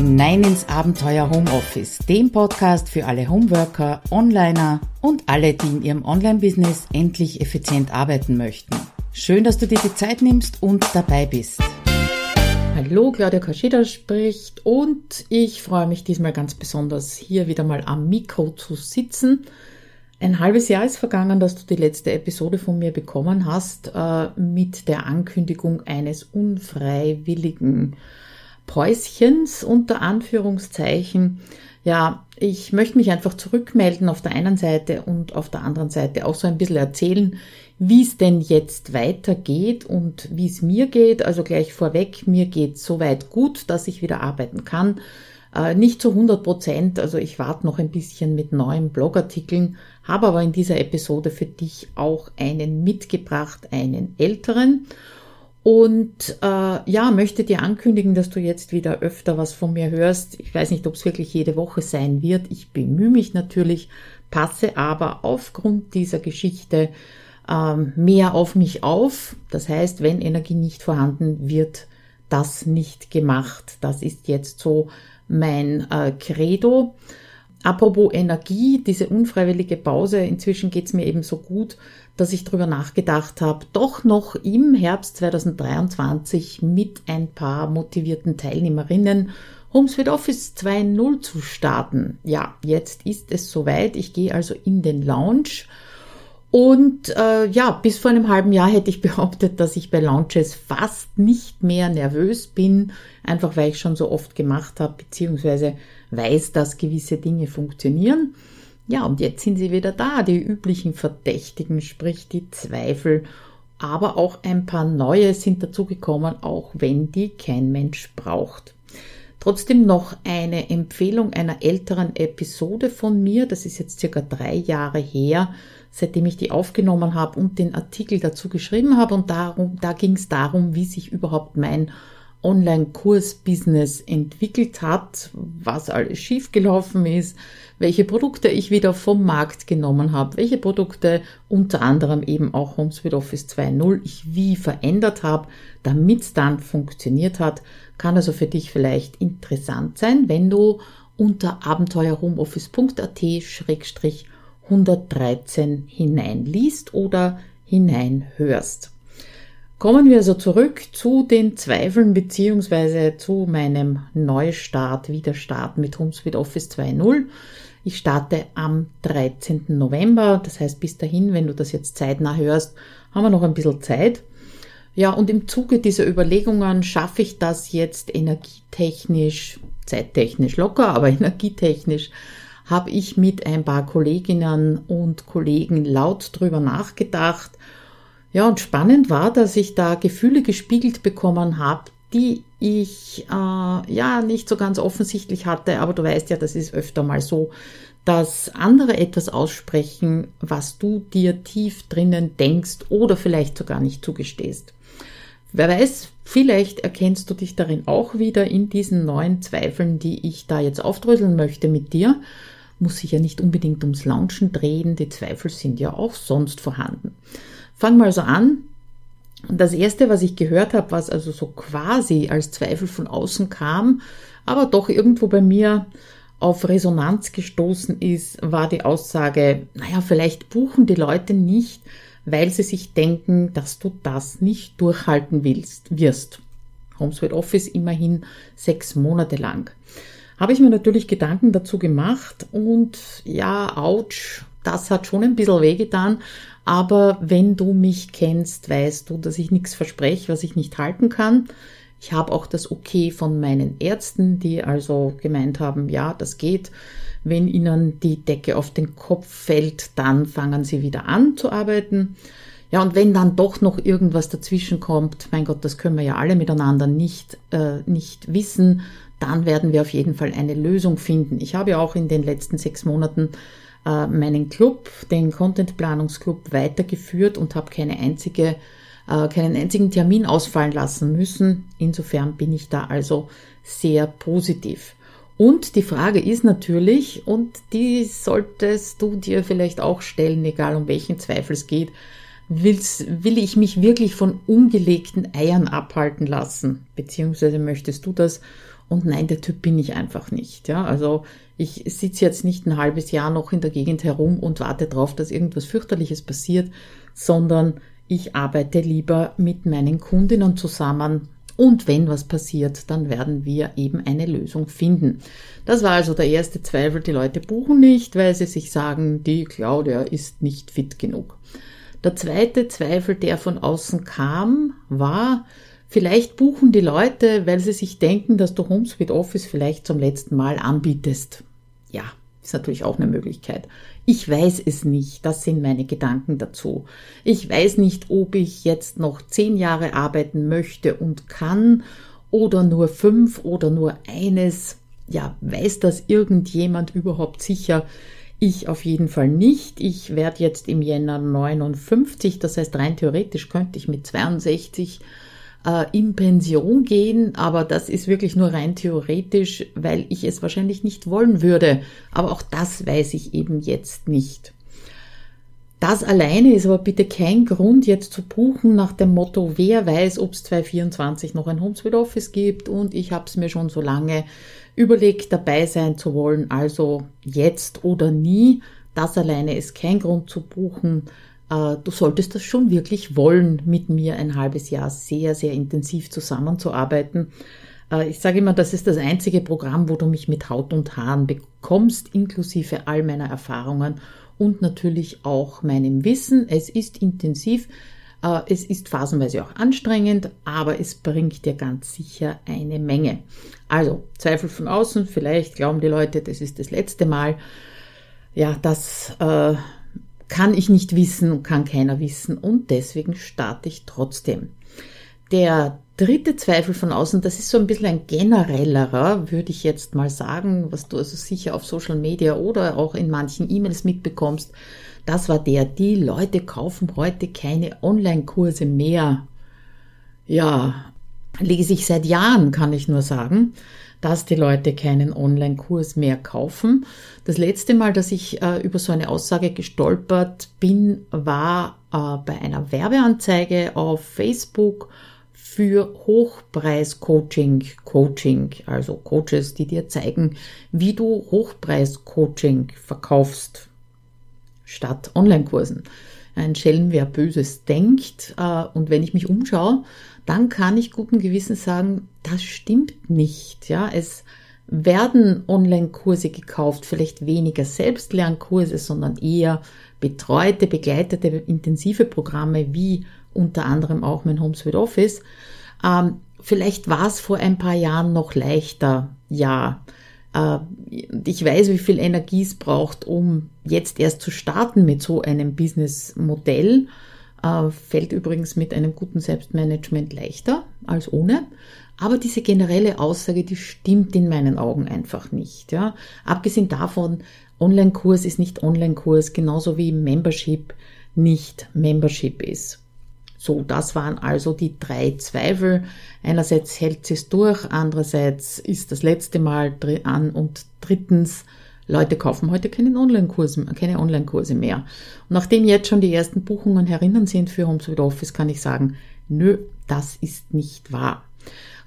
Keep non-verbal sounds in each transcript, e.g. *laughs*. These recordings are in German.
hinein ins Abenteuer Homeoffice, dem Podcast für alle Homeworker, Onliner und alle, die in ihrem Online-Business endlich effizient arbeiten möchten. Schön, dass du dir die Zeit nimmst und dabei bist. Hallo, Claudia Kaschida spricht und ich freue mich diesmal ganz besonders, hier wieder mal am Mikro zu sitzen. Ein halbes Jahr ist vergangen, dass du die letzte Episode von mir bekommen hast äh, mit der Ankündigung eines unfreiwilligen Päuschens unter Anführungszeichen. Ja, ich möchte mich einfach zurückmelden auf der einen Seite und auf der anderen Seite auch so ein bisschen erzählen, wie es denn jetzt weitergeht und wie es mir geht. Also gleich vorweg, mir geht soweit gut, dass ich wieder arbeiten kann. Äh, nicht zu 100 Prozent, also ich warte noch ein bisschen mit neuen Blogartikeln, habe aber in dieser Episode für dich auch einen mitgebracht, einen älteren. Und äh, ja, möchte dir ankündigen, dass du jetzt wieder öfter was von mir hörst. Ich weiß nicht, ob es wirklich jede Woche sein wird. Ich bemühe mich natürlich, passe aber aufgrund dieser Geschichte ähm, mehr auf mich auf. Das heißt, wenn Energie nicht vorhanden wird, das nicht gemacht. Das ist jetzt so mein äh, Credo. Apropos Energie, diese unfreiwillige Pause, inzwischen geht's mir eben so gut, dass ich darüber nachgedacht habe, doch noch im Herbst 2023 mit ein paar motivierten Teilnehmerinnen HomeSuite Office 2.0 zu starten. Ja, jetzt ist es soweit. Ich gehe also in den Launch und äh, ja, bis vor einem halben Jahr hätte ich *laughs* behauptet, dass ich bei Launches fast nicht mehr nervös bin, einfach weil ich schon so oft gemacht habe, beziehungsweise weiß, dass gewisse Dinge funktionieren. Ja, und jetzt sind sie wieder da, die üblichen Verdächtigen, sprich die Zweifel, aber auch ein paar neue sind dazugekommen, auch wenn die kein Mensch braucht. Trotzdem noch eine Empfehlung einer älteren Episode von mir, das ist jetzt circa drei Jahre her, seitdem ich die aufgenommen habe und den Artikel dazu geschrieben habe. Und darum, da ging es darum, wie sich überhaupt mein Online-Kurs-Business entwickelt hat, was alles schiefgelaufen ist, welche Produkte ich wieder vom Markt genommen habe, welche Produkte unter anderem eben auch HomeSuite Office 2.0 ich wie verändert habe, damit es dann funktioniert hat. Kann also für dich vielleicht interessant sein, wenn du unter abenteuerhomeoffice.at 113 hineinliest oder hineinhörst. Kommen wir also zurück zu den Zweifeln beziehungsweise zu meinem Neustart, Wiederstart mit HomeSuite Office 2.0. Ich starte am 13. November, das heißt bis dahin, wenn du das jetzt zeitnah hörst, haben wir noch ein bisschen Zeit. Ja, und im Zuge dieser Überlegungen schaffe ich das jetzt energietechnisch, zeittechnisch locker, aber *laughs* energietechnisch habe ich mit ein paar Kolleginnen und Kollegen laut drüber nachgedacht. Ja, und spannend war, dass ich da Gefühle gespiegelt bekommen habe, die ich äh, ja nicht so ganz offensichtlich hatte, aber du weißt ja, das ist öfter mal so, dass andere etwas aussprechen, was du dir tief drinnen denkst oder vielleicht sogar nicht zugestehst. Wer weiß, vielleicht erkennst du dich darin auch wieder in diesen neuen Zweifeln, die ich da jetzt aufdröseln möchte mit dir muss sich ja nicht unbedingt ums Launchen drehen, die Zweifel sind ja auch sonst vorhanden. Fangen wir also an. Das erste, was ich gehört habe, was also so quasi als Zweifel von außen kam, aber doch irgendwo bei mir auf Resonanz gestoßen ist, war die Aussage, naja, vielleicht buchen die Leute nicht, weil sie sich denken, dass du das nicht durchhalten willst, wirst. HomeSuite Office immerhin sechs Monate lang habe ich mir natürlich Gedanken dazu gemacht und ja, ouch, das hat schon ein bisschen wehgetan. Aber wenn du mich kennst, weißt du, dass ich nichts verspreche, was ich nicht halten kann. Ich habe auch das Okay von meinen Ärzten, die also gemeint haben, ja, das geht. Wenn ihnen die Decke auf den Kopf fällt, dann fangen sie wieder an zu arbeiten. Ja, und wenn dann doch noch irgendwas dazwischen kommt, mein Gott, das können wir ja alle miteinander nicht, äh, nicht wissen, dann werden wir auf jeden Fall eine Lösung finden. Ich habe ja auch in den letzten sechs Monaten äh, meinen Club, den Content Planungsclub, weitergeführt und habe keine einzige, äh, keinen einzigen Termin ausfallen lassen müssen. Insofern bin ich da also sehr positiv. Und die Frage ist natürlich, und die solltest du dir vielleicht auch stellen, egal um welchen Zweifel es geht, will's, will ich mich wirklich von ungelegten Eiern abhalten lassen? Beziehungsweise möchtest du das Und nein, der Typ bin ich einfach nicht. Ja, also ich sitze jetzt nicht ein halbes Jahr noch in der Gegend herum und warte darauf, dass irgendwas fürchterliches passiert, sondern ich arbeite lieber mit meinen Kundinnen zusammen und wenn was passiert, dann werden wir eben eine Lösung finden. Das war also der erste Zweifel. Die Leute buchen nicht, weil sie sich sagen, die Claudia ist nicht fit genug. Der zweite Zweifel, der von außen kam, war, vielleicht buchen die Leute, weil sie sich denken, dass du HomeSuite Office vielleicht zum letzten Mal anbietest. Ja, ist natürlich auch eine Möglichkeit. Ich weiß es nicht. Das sind meine Gedanken dazu. Ich weiß nicht, ob ich jetzt noch zehn Jahre arbeiten möchte und kann oder nur fünf oder nur eines. Ja, weiß das irgendjemand überhaupt sicher? Ich auf jeden Fall nicht. Ich werde jetzt im Jänner 59, das heißt rein theoretisch könnte ich mit 62 äh, in Pension gehen, aber das ist wirklich nur rein theoretisch, weil ich es wahrscheinlich nicht wollen würde. Aber auch das weiß ich eben jetzt nicht. Das alleine ist aber bitte kein Grund, jetzt zu buchen nach dem Motto, wer weiß, ob es 2024 noch ein HomeSuite Office gibt und ich habe es mir schon so lange überlegt, dabei sein zu wollen, also jetzt oder nie. Das alleine ist kein Grund zu buchen. Äh, du solltest das schon wirklich wollen, mit mir ein halbes Jahr sehr, sehr intensiv zusammenzuarbeiten. Äh, ich sage immer, das ist das einzige Programm, wo du mich mit Haut und Haaren bekommst, inklusive all meiner Erfahrungen und natürlich auch meinem Wissen. Es ist intensiv, äh, es ist phasenweise auch anstrengend, aber es bringt dir ganz sicher eine Menge. Also Zweifel von außen, vielleicht glauben die Leute, das ist das letzte Mal. Ja, das äh, kann ich nicht wissen und kann keiner wissen und deswegen starte ich trotzdem. Der dritte Zweifel von außen, das ist so ein bisschen ein generellerer, würde ich jetzt mal sagen, was du also sicher auf Social Media oder auch in manchen E-Mails mitbekommst. Das war der, die Leute kaufen heute keine Online-Kurse mehr. Ja, lese ich seit Jahren, kann ich nur sagen dass die Leute keinen Online-Kurs mehr kaufen. Das letzte Mal, dass ich äh, über so eine Aussage gestolpert bin, war äh, bei einer Werbeanzeige auf Facebook für Hochpreis-Coaching, Coaching, also Coaches, die dir zeigen, wie du Hochpreis-Coaching verkaufst statt Online-Kursen. Ein Schelm, wer Böses denkt. Äh, und wenn ich mich umschaue, dann kann ich guten Gewissens sagen, das stimmt nicht. Ja, es werden Online-Kurse gekauft, vielleicht weniger Selbstlernkurse, sondern eher betreute, begleitete, intensive Programme wie unter anderem auch mein HomeSuite Office. Ähm, vielleicht war es vor ein paar Jahren noch leichter, ja. Äh, ich weiß, wie viel Energie es braucht, um jetzt erst zu starten mit so einem Businessmodell. Äh, fällt übrigens mit einem guten Selbstmanagement leichter als ohne. Aber diese generelle Aussage, die stimmt in meinen Augen einfach nicht. Ja. Abgesehen davon, Online-Kurs ist nicht Online-Kurs, genauso wie Membership nicht Membership ist. So, das waren also die drei Zweifel. Einerseits hält es durch, andererseits ist das letzte Mal an und drittens, Leute kaufen heute keine Online-Kurse, keine Online-Kurse mehr. Und nachdem jetzt schon die ersten Buchungen herinnen sind für HomeSuite Office, kann ich sagen, nö, das ist nicht wahr.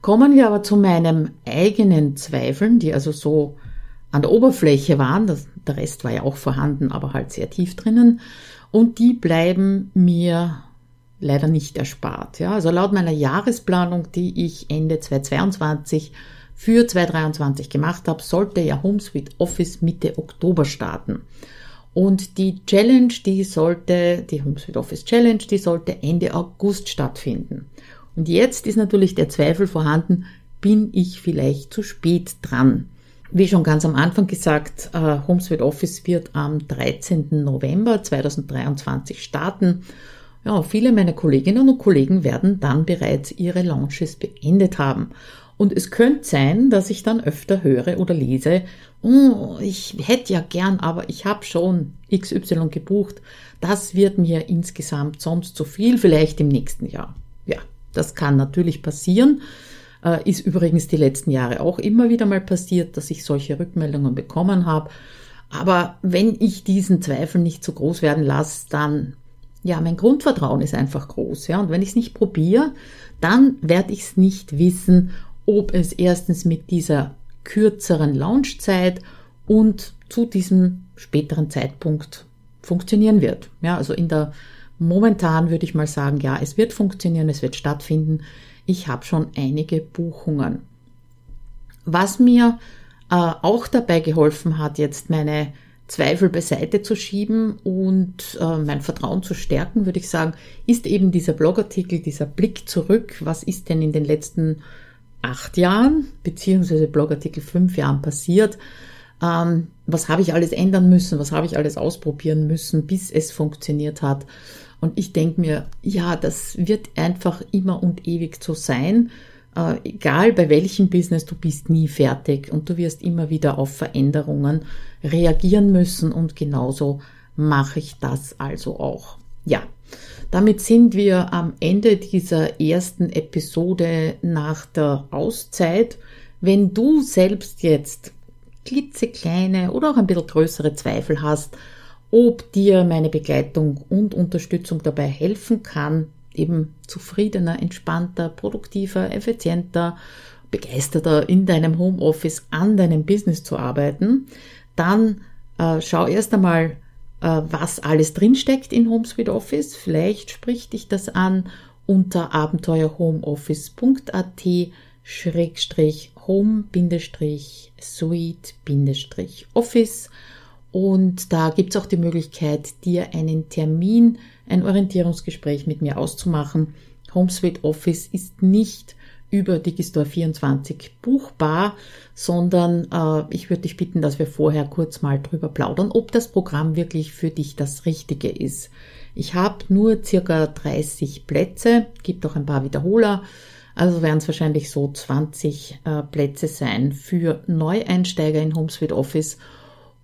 Kommen wir aber zu meinem eigenen Zweifeln, die also so an der Oberfläche waren. Das, der Rest war ja auch vorhanden, aber halt sehr tief drinnen. Und die bleiben mir leider nicht erspart. Ja, also laut meiner Jahresplanung, die ich Ende 2022 für 2023 gemacht habe, sollte ja HomeSuite Office Mitte Oktober starten. Und die Challenge, die sollte, die HomeSuite Office Challenge, die sollte Ende August stattfinden. Und jetzt ist natürlich der Zweifel vorhanden, bin ich vielleicht zu spät dran? Wie schon ganz am Anfang gesagt, äh, HomeSuite Office wird am 13. November 2023 starten. Ja, viele meiner Kolleginnen und Kollegen werden dann bereits ihre Launches beendet haben. Und es könnte sein, dass ich dann öfter höre oder lese, oh, ich hätte ja gern, aber ich habe schon XY gebucht. Das wird mir insgesamt sonst zu viel, vielleicht im nächsten Jahr. Ja, das kann natürlich passieren. Äh, ist übrigens die letzten Jahre auch immer wieder mal passiert, dass ich solche Rückmeldungen bekommen habe. Aber wenn ich diesen Zweifel nicht zu groß werden lasse, dann ja, mein Grundvertrauen ist einfach groß, ja. Und wenn ich es nicht probiere, dann werde ich es nicht wissen ob es erstens mit dieser kürzeren Launchzeit und zu diesem späteren Zeitpunkt funktionieren wird. Ja, also in der momentan würde ich mal sagen, ja, es wird funktionieren, es wird stattfinden. Ich habe schon einige Buchungen. Was mir äh, auch dabei geholfen hat, jetzt meine Zweifel beiseite zu schieben und äh, mein Vertrauen zu stärken, würde ich sagen, ist eben dieser Blogartikel, dieser Blick zurück. Was ist denn in den letzten acht Jahren, beziehungsweise Blogartikel fünf Jahren passiert? Ähm, was habe ich alles ändern müssen? Was habe ich alles ausprobieren müssen, bis es funktioniert hat? Und ich denke mir, ja, das wird einfach immer und ewig so sein. Äh, egal bei welchem Business, du bist nie fertig und du wirst immer wieder auf Veränderungen reagieren müssen und genauso mache ich das also auch. Ja, damit sind wir am Ende dieser ersten Episode nach der Auszeit. Wenn du selbst jetzt klitzekleine oder auch ein bisschen größere Zweifel hast, ob dir meine Begleitung und Unterstützung dabei helfen kann, eben zufriedener, entspannter, produktiver, effizienter, begeisterter in deinem Homeoffice an deinem Business zu arbeiten, dann äh, schau erst einmal, was alles drinsteckt in HomeSuite Office. Vielleicht spricht dich das an unter abenteuerhomeoffice.at schrägstrich home-suite-office und da gibt es auch die Möglichkeit, dir einen Termin, ein Orientierungsgespräch mit mir auszumachen. HomeSuite Office ist nicht über Digistore 24 buchbar, sondern äh, ich würde dich bitten, dass wir vorher kurz mal drüber plaudern, ob das Programm wirklich für dich das Richtige ist. Ich habe nur circa 30 Plätze, gibt auch ein paar Wiederholer, also werden es wahrscheinlich so 20 äh, Plätze sein für Neueinsteiger in HomeSuite Office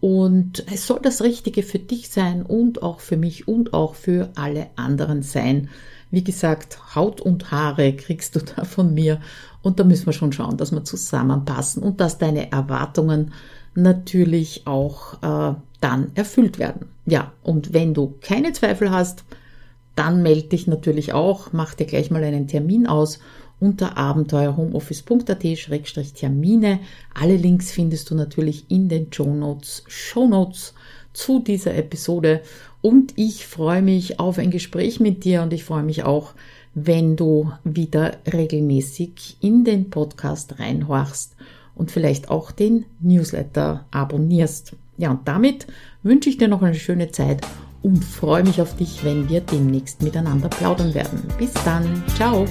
und es soll das Richtige für dich sein und auch für mich und auch für alle anderen sein. Wie gesagt, Haut und Haare kriegst du *laughs* da von mir und da müssen wir schon schauen, dass wir zusammenpassen und dass deine Erwartungen natürlich auch äh, dann erfüllt werden. Ja, und wenn du keine Zweifel hast, dann melde dich natürlich auch, mach dir gleich mal einen Termin aus unter abenteuerhomeoffice.at-termine. Alle Links findest du natürlich in den Show Notes, Show Notes zu dieser Episode. Und ich freue mich auf ein Gespräch mit dir und ich freue mich auch, wenn du wieder regelmäßig in den Podcast reinhorchst und vielleicht auch den Newsletter abonnierst. Ja, und damit wünsche ich dir noch eine schöne Zeit und freue mich auf dich, wenn wir demnächst miteinander plaudern werden. Bis dann. Ciao.